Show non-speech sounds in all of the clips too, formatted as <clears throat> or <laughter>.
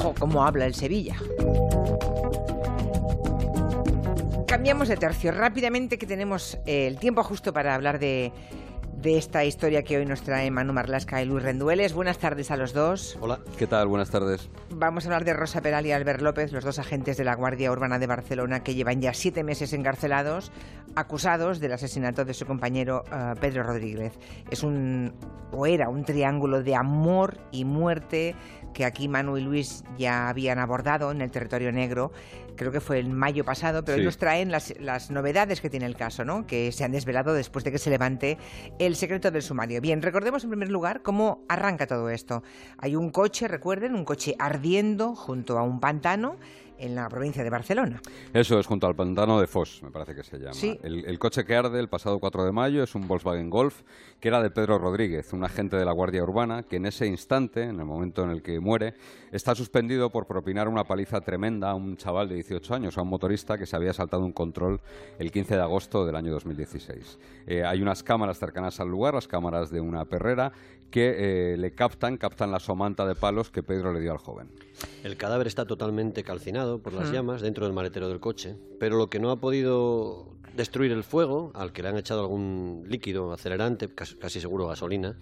Ojo, cómo habla el Sevilla. Cambiamos de tercio rápidamente que tenemos eh, el tiempo justo para hablar de de esta historia que hoy nos trae Manu Marlasca y Luis Rendueles. Buenas tardes a los dos. Hola, ¿qué tal? Buenas tardes. Vamos a hablar de Rosa Peral y Albert López, los dos agentes de la Guardia Urbana de Barcelona que llevan ya siete meses encarcelados, acusados del asesinato de su compañero eh, Pedro Rodríguez. Es un, o era un triángulo de amor y muerte que aquí Manu y Luis ya habían abordado en el territorio negro, creo que fue en mayo pasado, pero hoy nos traen las, las, novedades que tiene el caso, ¿no? que se han desvelado después de que se levante el secreto del sumario. Bien, recordemos en primer lugar cómo arranca todo esto. Hay un coche, recuerden, un coche ardiendo junto a un pantano en la provincia de Barcelona. Eso es, junto al pantano de Foss, me parece que se llama. El, coche que arde el pasado 4 de mayo es un Volkswagen Golf que era de Pedro Rodríguez, un agente de la Guardia Urbana que en ese instante, en el momento en el que muere, está suspendido por propinar una paliza tremenda a un chaval de 18 años, a un motorista que se había saltado un control el 15 de agosto del año 2016. Eh, hay unas cámaras cercanas al lugar, las cámaras de una perrera, que eh, le captan, captan la somanta de palos que Pedro le dio al joven. El cadáver está totalmente calcinado por las llamas dentro del maletero del coche, pero lo que no ha podido destruir el fuego, al que le han echado algún líquido acelerante, casi seguro gasolina,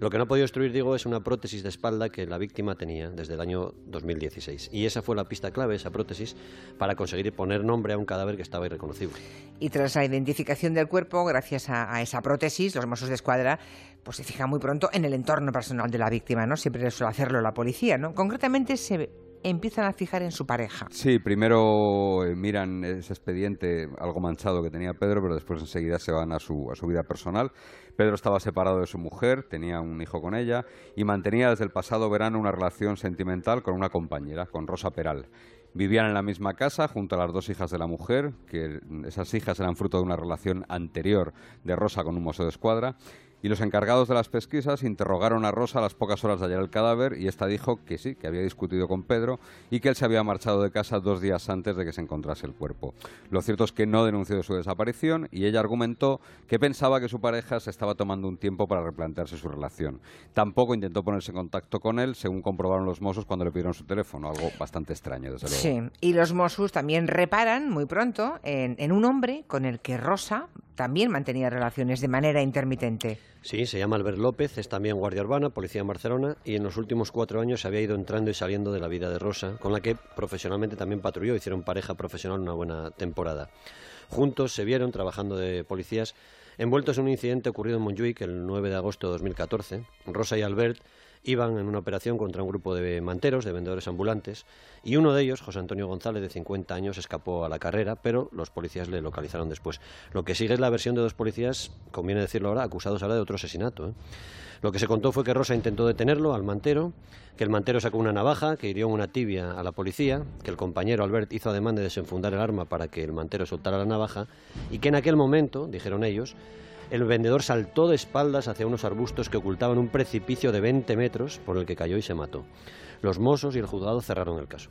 lo que no ha podido destruir, digo, es una prótesis de espalda que la víctima tenía desde el año 2016. Y esa fue la pista clave, esa prótesis, para conseguir poner nombre a un cadáver que estaba irreconocible. Y tras la identificación del cuerpo, gracias a, esa prótesis, los Mossos de Escuadra pues se fijan muy pronto en el entorno personal de la víctima, ¿no? Siempre suele hacerlo la policía, ¿no? Concretamente se empiezan a fijar en su pareja. Sí, primero eh, miran ese expediente algo manchado que tenía Pedro, pero después enseguida se van a su, a su vida personal. Pedro estaba separado de su mujer, tenía un hijo con ella y mantenía desde el pasado verano una relación sentimental con una compañera, con Rosa Peral. Vivían en la misma casa junto a las dos hijas de la mujer, que esas hijas eran fruto de una relación anterior de Rosa con un mozo de escuadra, y los encargados de las pesquisas interrogaron a Rosa a las pocas horas de hallar el cadáver y esta dijo que sí, que había discutido con Pedro y que él se había marchado de casa dos días antes de que se encontrase el cuerpo. Lo cierto es que no denunció su desaparición y ella argumentó que pensaba que su pareja se estaba tomando un tiempo para replantearse su relación. Tampoco intentó ponerse en contacto con él, según comprobaron los Mossos cuando le pidieron su teléfono, algo bastante extraño, desde luego. Sí, y los Mossos también reparan muy pronto en un hombre con el que Rosa también mantenía relaciones de manera intermitente. Sí, se llama Albert López, es también guardia urbana, policía en Barcelona, y en los últimos cuatro años se había ido entrando y saliendo de la vida de Rosa, con la que profesionalmente también patrulló, hicieron pareja profesional una buena temporada. Juntos se vieron trabajando de policías envueltos en un incidente ocurrido en Montjuic el 9 de agosto de 2014. Rosa y Albert iban en una operación contra un grupo de manteros, de vendedores ambulantes, y uno de ellos, José Antonio González, de 50 años, escapó a la carrera, pero los policías le localizaron después. Lo que sigue es la versión de dos policías, conviene decirlo ahora, acusados ahora de otro asesinato. ¿eh? Lo que se contó fue que Rosa intentó detenerlo al mantero, que el mantero sacó una navaja que hirió una tibia a la policía, que el compañero Albert hizo ademán de desenfundar el arma para que el mantero soltara la navaja, y que en aquel momento, dijeron ellos, el vendedor saltó de espaldas hacia unos arbustos que ocultaban un precipicio de 20 metros por el que cayó y se mató. Los mozos y el juzgado cerraron el caso.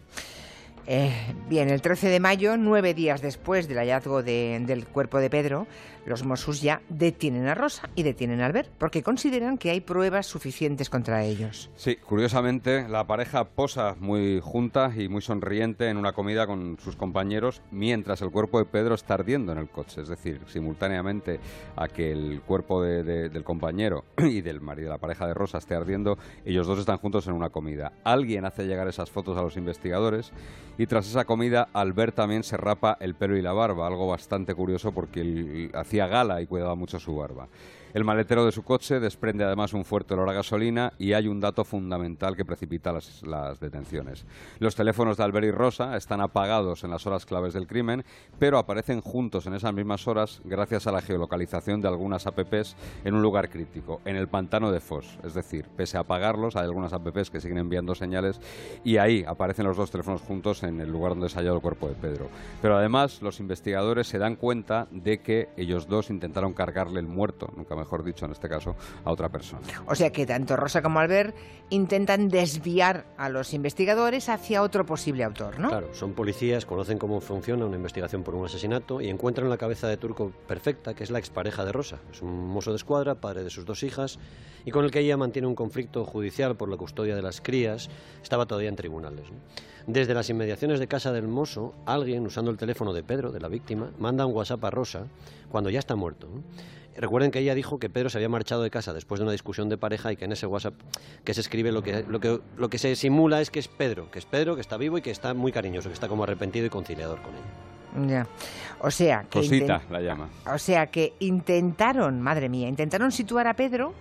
Eh, bien, el 13 de mayo, nueve días después del hallazgo del cuerpo de Pedro, los Mossos ya detienen a Rosa y detienen a Albert, porque consideran que hay pruebas suficientes contra ellos. Sí, curiosamente, la pareja posa muy junta y muy sonriente en una comida con sus compañeros, mientras el cuerpo de Pedro está ardiendo en el coche. Es decir, simultáneamente a que el cuerpo del compañero <clears throat> y del marido de la pareja de Rosa esté ardiendo, ellos dos están juntos en una comida. Alguien hace llegar esas fotos a los investigadores y tras esa comida, Albert también se rapa el pelo y la barba, algo bastante curioso porque hacía gala y cuidaba mucho su barba. El maletero de su coche desprende además un fuerte olor a gasolina y hay un dato fundamental que precipita las, detenciones. Los teléfonos de Albert y Rosa están apagados en las horas claves del crimen, pero aparecen juntos en esas mismas horas gracias a la geolocalización de algunas apps en un lugar crítico, en el pantano de Foss. Es decir, pese a apagarlos, hay algunas apps que siguen enviando señales y ahí aparecen los dos teléfonos juntos en el lugar donde se ha el cuerpo de Pedro. Pero además, los investigadores se dan cuenta de que ellos dos intentaron cargarle el muerto, nunca mejor dicho, en este caso, a otra persona. O sea que tanto Rosa como Albert intentan desviar a los investigadores hacia otro posible autor, ¿no? Claro, son policías, conocen cómo funciona una investigación por un asesinato y encuentran la cabeza de Turco perfecta, que es la expareja de Rosa. Es un mozo de escuadra, padre de sus dos hijas, y con el que ella mantiene un conflicto judicial por la custodia de las crías. Estaba todavía en tribunales. Desde las inmediaciones de casa del mozo, alguien, usando el teléfono de Pedro, de la víctima, manda un WhatsApp a Rosa cuando ya está muerto. Recuerden que ella dijo que Pedro se había marchado de casa después de una discusión de pareja y que en ese WhatsApp que se escribe lo que, lo que, lo que se simula es que es Pedro, que es Pedro, que está vivo y que está muy cariñoso, que está como arrepentido y conciliador con ella. Ya. O sea que. Cosita la llama. O sea que intentaron, madre mía, intentaron situar a Pedro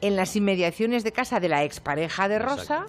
en las inmediaciones de casa de la expareja de Rosa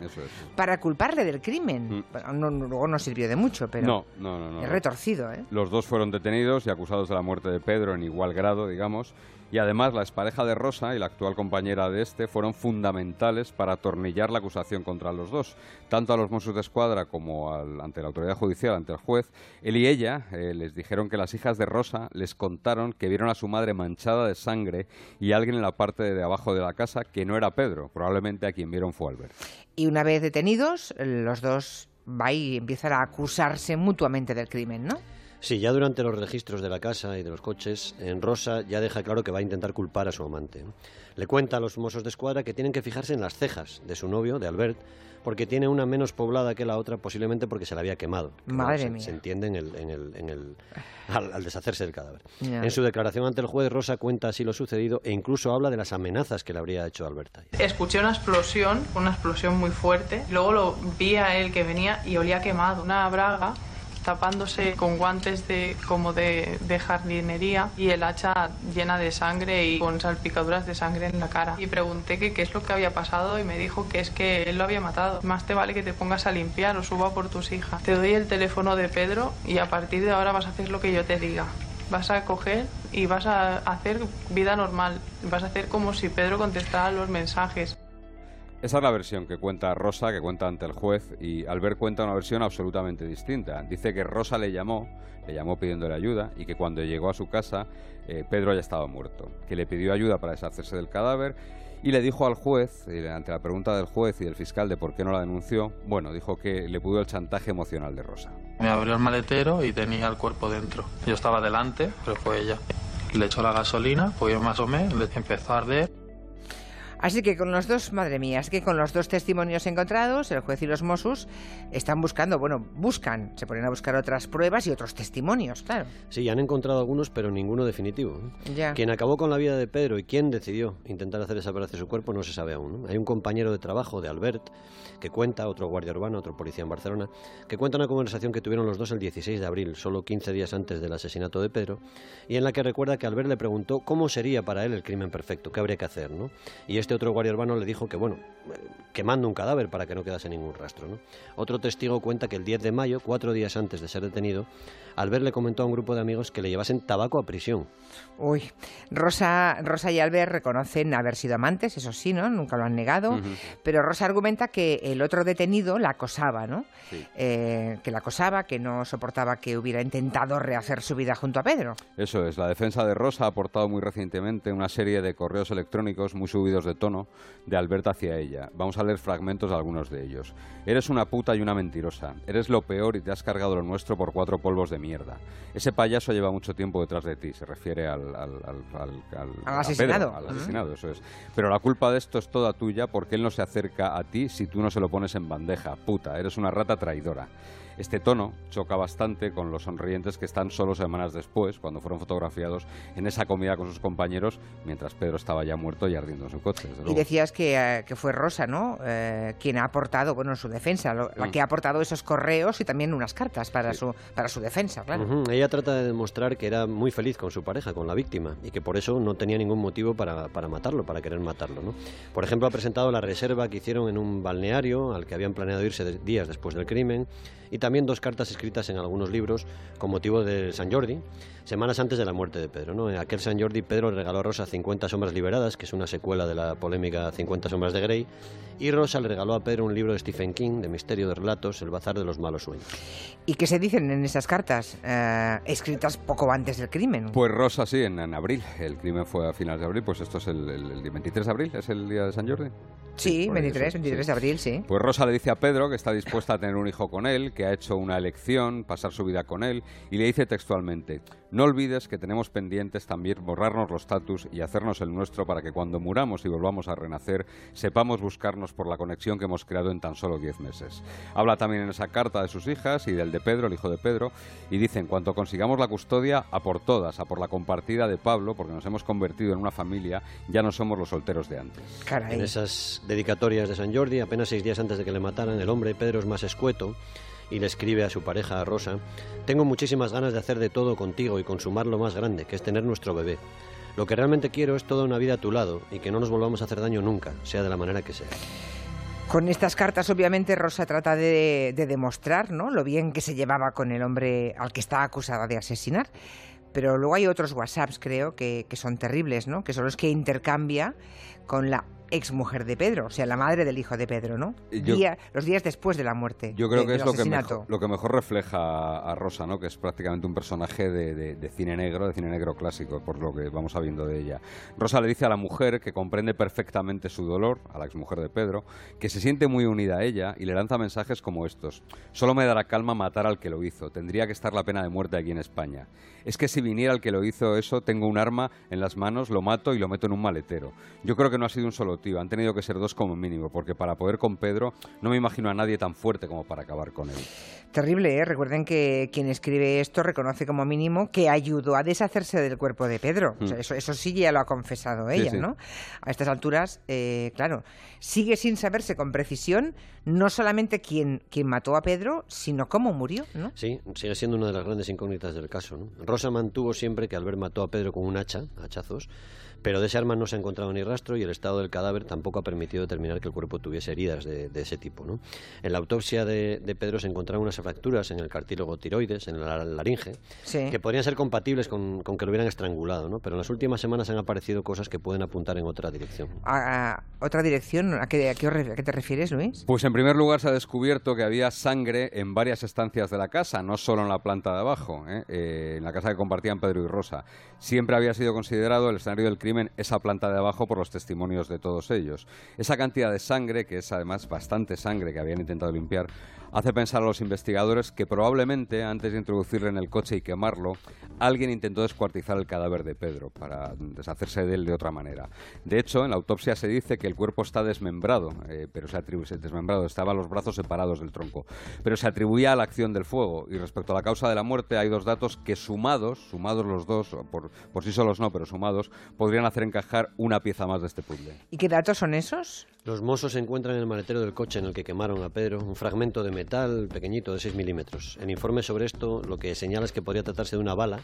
para culparle del crimen. Mm. No, luego no sirvió de mucho, pero no, no, no, no, es retorcido. ¿eh? Los dos fueron detenidos y acusados de la muerte de Pedro en igual grado, digamos, y además la expareja de Rosa y la actual compañera de este fueron fundamentales para atornillar la acusación contra los dos, tanto a los Mossos de Escuadra como ante la autoridad judicial, ante el juez. Él y ella eh, les dijeron que las hijas de Rosa les contaron que vieron a su madre manchada de sangre y alguien en la parte de abajo de la casa que no era Pedro, probablemente a quien vieron fue Albert. Y una vez detenidos, los dos va y empiezan a acusarse mutuamente del crimen, ¿no? Sí, ya durante los registros de la casa y de los coches, en Rosa ya deja claro que va a intentar culpar a su amante. Le cuenta a los mozos de escuadra que tienen que fijarse en las cejas de su novio, de Albert, porque tiene una menos poblada que la otra, posiblemente porque se la había quemado. Madre mía. Se entiende en el, en el, al, deshacerse del cadáver. En su declaración ante el juez, Rosa cuenta así lo sucedido e incluso habla de las amenazas que le habría hecho Albert. Escuché una explosión, una explosión muy fuerte. Luego lo vi a él que venía y olía quemado. Una braga tapándose con guantes de, como de, jardinería y el hacha llena de sangre y con salpicaduras de sangre en la cara. Y pregunté qué es lo que había pasado y me dijo que es que él lo había matado. Más te vale que te pongas a limpiar o suba por tus hijas. Te doy el teléfono de Pedro y a partir de ahora vas a hacer lo que yo te diga. Vas a coger y vas a hacer vida normal. Vas a hacer como si Pedro contestara los mensajes. Esa es la versión que cuenta Rosa, que cuenta ante el juez, y Albert cuenta una versión absolutamente distinta. Dice que Rosa le llamó, le llamó pidiéndole ayuda, y que cuando llegó a su casa, eh, Pedro ya estaba muerto, que le pidió ayuda para deshacerse del cadáver, y le dijo al juez, ante la pregunta del juez y del fiscal de por qué no la denunció, bueno, dijo que le pudo el chantaje emocional de Rosa. Me abrió el maletero y tenía el cuerpo dentro. Yo estaba delante, pero fue ella. Le echó la gasolina, pues más o menos, empezó a arder Así que con los dos, madre mía, así que con los dos testimonios encontrados, el juez y los Mossos están buscando, bueno, buscan, se ponen a buscar otras pruebas y otros testimonios, claro. Sí, han encontrado algunos, pero ninguno definitivo. Ya. Quien acabó con la vida de Pedro y quién decidió intentar hacer desaparecer su cuerpo no se sabe aún. Hay un compañero de trabajo de Albert que cuenta, otro guardia urbano, otro policía en Barcelona, que cuenta una conversación que tuvieron los dos el 16 de abril, solo 15 días antes del asesinato de Pedro, y en la que recuerda que Albert le preguntó cómo sería para él el crimen perfecto, qué habría que hacer, ¿no? Y este otro guardia urbano le dijo que, bueno, quemando un cadáver para que no quedase ningún rastro. ¿no? Otro testigo cuenta que el 10 de mayo, cuatro días antes de ser detenido, Albert le comentó a un grupo de amigos que le llevasen tabaco a prisión. Uy, Rosa, Rosa y Albert reconocen haber sido amantes, eso sí, ¿no? Nunca lo han negado, pero Rosa argumenta que el otro detenido la acosaba, ¿no? Eh, que la acosaba, que no soportaba que hubiera intentado rehacer su vida junto a Pedro. Eso es, la defensa de Rosa ha aportado muy recientemente una serie de correos electrónicos muy subidos de tono de Albert hacia ella. Vamos a leer fragmentos de algunos de ellos. Eres una puta y una mentirosa. Eres lo peor y te has cargado lo nuestro por cuatro polvos de mierda mierda. Ese payaso lleva mucho tiempo detrás de ti, se refiere al, al, asesinado. al asesinado, eso es. Pero la culpa de esto es toda tuya porque él no se acerca a ti si tú no se lo pones en bandeja. Puta, eres una rata traidora. Este tono choca bastante con los sonrientes que están solo semanas después, cuando fueron fotografiados en esa comida con sus compañeros, mientras Pedro estaba ya muerto y ardiendo en su coche. Y decías que, eh, que, fue Rosa, ¿no? Eh, quien ha aportado, bueno, en su defensa, la mm. que ha aportado esos correos y también unas cartas para, su, para su defensa, claro. Ella trata de demostrar que era muy feliz con su pareja, con la víctima, y que por eso no tenía ningún motivo para, para matarlo, para querer matarlo, ¿no? Por ejemplo, ha presentado la reserva que hicieron en un balneario al que habían planeado irse días después del crimen y también dos cartas escritas en algunos libros con motivo de San Jordi, semanas antes de la muerte de Pedro. ¿no? En aquel San Jordi, Pedro regaló a Rosa 50 sombras liberadas, que es una secuela de la polémica 50 sombras de Grey, y Rosa le regaló a Pedro un libro de Stephen King de misterio de relatos, El bazar de los malos sueños. ¿Y qué se dicen en esas cartas, eh, escritas poco antes del crimen? Pues Rosa sí, en, abril. El crimen fue a finales de abril, pues esto es el, el 23 de abril, ¿es el día de San Jordi? Sí, 23, 23 de abril, sí. Pues Rosa le dice a Pedro que está dispuesta a tener un hijo con él, que ha hecho una elección, pasar su vida con él, y le dice textualmente, no olvides que tenemos pendientes también borrarnos los status y hacernos el nuestro para que cuando muramos y volvamos a renacer, sepamos buscarnos por la conexión que hemos creado en tan solo 10 meses. Habla también en esa carta de sus hijas y del de Pedro, el hijo de Pedro, y dice, en cuanto consigamos la custodia, a por todas, a por la compartida de Pablo, porque nos hemos convertido en una familia, ya no somos los solteros de antes. En esas dedicatorias de San Jordi, apenas seis días antes de que le mataran, el hombre Pedro es más escueto y le escribe a su pareja, Rosa, Tengo muchísimas ganas de hacer de todo contigo y consumar lo más grande, que es tener nuestro bebé. Lo que realmente quiero es toda una vida a tu lado y que no nos volvamos a hacer daño nunca, sea de la manera que sea. Con estas cartas, obviamente, Rosa trata de, demostrar ¿no? lo bien que se llevaba con el hombre al que está acusada de asesinar. Pero luego hay otros WhatsApps, creo, que, que son terribles, ¿no? que son los que intercambia con la ex mujer de Pedro, o sea, la madre del hijo de Pedro, ¿no? los días después de la muerte. Yo creo que es lo que, mejor, lo que, mejor, refleja a Rosa, ¿no? Que es prácticamente un personaje de, cine negro, de cine negro clásico, por lo que vamos sabiendo de ella. Rosa le dice a la mujer que comprende perfectamente su dolor, a la ex mujer de Pedro, que se siente muy unida a ella y le lanza mensajes como estos. Solo me dará calma matar al que lo hizo. Tendría que estar la pena de muerte aquí en España. Es que si viniera el que lo hizo eso, tengo un arma en las manos, lo mato y lo meto en un maletero. Yo creo que no ha sido un solo han tenido que ser dos como mínimo, porque para poder con Pedro no me imagino a nadie tan fuerte como para acabar con él. Terrible, ¿eh? Recuerden que quien escribe esto reconoce como mínimo que ayudó a deshacerse del cuerpo de Pedro. Mm. eso, eso, sí ya lo ha confesado ella, ¿no? A estas alturas, eh, claro, sigue sin saberse con precisión no solamente quién, quién mató a Pedro, sino cómo murió, ¿no? Sí, sigue siendo una de las grandes incógnitas del caso. ¿no? Mantuvo siempre que Albert mató a Pedro con un hacha, hachazos, pero de ese arma no se ha encontrado ni rastro y el estado del cadáver tampoco ha permitido determinar que el cuerpo tuviese heridas de, ese tipo. ¿no? En la autopsia de, Pedro se encontraron unas fracturas en el cartílago tiroides, en la laringe, que podrían ser compatibles con, que lo hubieran estrangulado, ¿no? pero en las últimas semanas han aparecido cosas que pueden apuntar en otra dirección. ¿A, otra dirección? ¿A qué, a, qué, te refieres, Luis? Pues en primer lugar se ha descubierto que había sangre en varias estancias de la casa, no solo en la planta de abajo, ¿eh? Eh, en la casa que compartían Pedro y Rosa. Siempre había sido considerado el escenario del crimen esa planta de abajo por los testimonios de todos ellos. Esa cantidad de sangre, que es además bastante sangre que habían intentado limpiar, hace pensar a los investigadores que probablemente antes de introducirle en el coche y quemarlo, alguien intentó descuartizar el cadáver de Pedro para deshacerse de él de otra manera. De hecho, en la autopsia se dice que el cuerpo está desmembrado, eh, pero se atribuye desmembrado, estaban los brazos separados del tronco, pero se atribuía a la acción del fuego. Y respecto a la causa de la muerte, hay dos datos que sumados, sumados los dos, por, por sí solos no, pero sumados, podrían hacer encajar una pieza más de este puzzle. ¿Y qué datos son esos? Los mozos encuentran en el maletero del coche en el que quemaron a Pedro un fragmento de metal pequeñito de 6 milímetros. En informe sobre esto lo que señala es que podría tratarse de una bala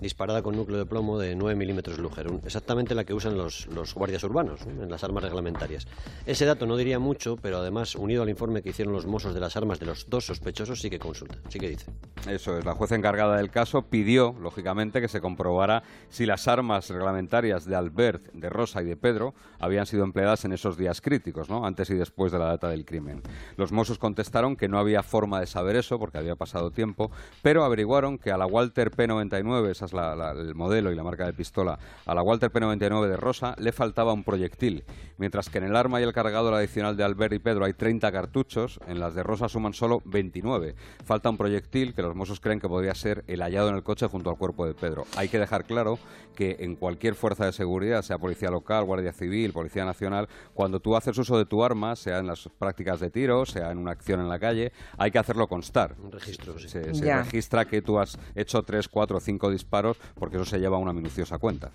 disparada con núcleo de plomo de 9 milímetros Luger, exactamente la que usan los, los guardias urbanos en las armas reglamentarias. Ese dato no diría mucho, pero además, unido al informe que hicieron los mozos de las armas de los dos sospechosos, sí que consulta, sí que dice. Eso es, la jueza encargada del caso pidió, lógicamente, que se comprobara si las armas reglamentarias de Albert, de Rosa y de Pedro habían sido empleadas en esos días críticos, ¿no? antes y después de la data del crimen. Los Mossos contestaron que no había forma de saber eso porque había pasado tiempo, pero averiguaron que a la Walter P99, esa es el modelo y la marca de pistola, a la Walter P99 de Rosa le faltaba un proyectil, mientras que en el arma y el cargador adicional de Albert y Pedro hay 30 cartuchos, en las de Rosa suman solo 29. Falta un proyectil que los Mossos creen que podría ser el hallado en el coche junto al cuerpo de Pedro. Hay que dejar claro que en cualquier fuerza de seguridad, sea policía local, guardia civil, policía nacional, cuando tú haces uso de tu arma, sea en las prácticas de tiro, sea en una acción en la calle, hay que hacerlo constar. Un registro, Se, registra que tú has hecho tres, cuatro, cinco disparos porque eso se lleva a una minuciosa cuenta.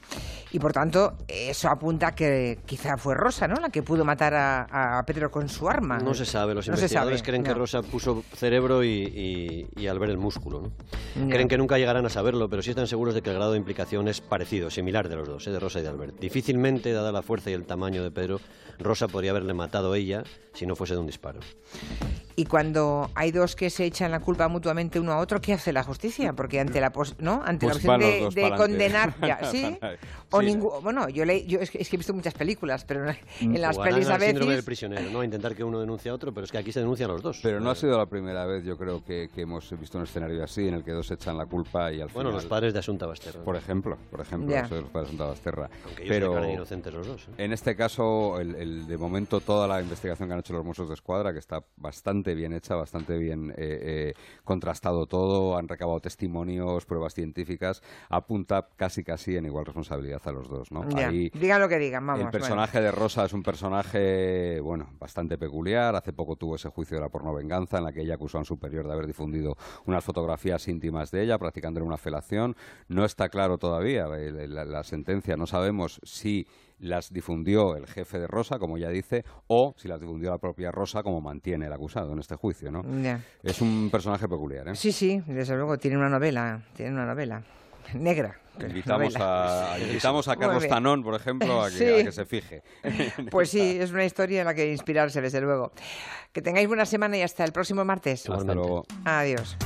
Y por tanto, eso apunta que quizá fue Rosa, ¿no? La que pudo matar a, Pedro con su arma. No se sabe. Los investigadores creen que Rosa puso cerebro y, al ver el músculo, ¿no? Creen que nunca llegarán a saberlo, pero sí están seguros de que el grado de implicación es parecido, similar de los dos, ¿eh? de Rosa y de Albert. Difícilmente, dada la fuerza y el tamaño de Pedro, Rosa podría haberle matado ella si no fuese de un disparo. Y cuando hay dos que se echan la culpa mutuamente uno a otro, ¿qué hace la justicia? Porque ante la pos- ¿no? ante Pues la opción de, de condenar, <laughs> ya, ¿sí? O Sí. ningú- bueno, yo, le, yo es, que, es que he visto muchas películas, pero en las Jugarán pelis a al síndrome del veces prisionero, ¿no? Intentar que uno denuncie a otro, pero es que aquí se denuncian los dos. Pero no ha sido la primera vez, yo creo, que, que hemos visto un escenario así, en el que dos echan la culpa y al Bueno, final... los padres de Asunta Basterra. Por ejemplo, por ejemplo, eso de los padres de Santa Basterra. Aunque ellos Pero inocentes los dos. ¿eh? en este caso, el, el- de momento, toda la investigación que han hecho los Mossos de Escuadra, que está bastante bien hecha, bastante bien eh, eh, contrastado todo, han recabado testimonios, pruebas científicas, apunta casi casi en igual responsabilidad a los dos, ¿no? Ya. Ahí digan lo que digan, vamos. el personaje de Rosa es un personaje, bueno, bastante peculiar. Hace poco tuvo ese juicio de la pornovenganza en la que ella acusó a un superior de haber difundido unas fotografías íntimas de ella, practicándole una felación. No está claro todavía eh, la, la sentencia. No sabemos si las difundió el jefe de Rosa, como ella dice, o si las difundió la propia Rosa, como mantiene el acusado en este juicio, ¿no? Ya. Es un personaje peculiar, ¿eh? Sí, sí, desde luego, tiene una novela, tiene una novela negra. <laughs> Invitamos novela. a, invitamos a Carlos. Tanón, por ejemplo, a que, Sí. a que se fije. <laughs> Pues sí, es una historia en la que inspirarse, desde luego. Que tengáis buena semana y hasta el próximo martes. Hasta luego. Adiós.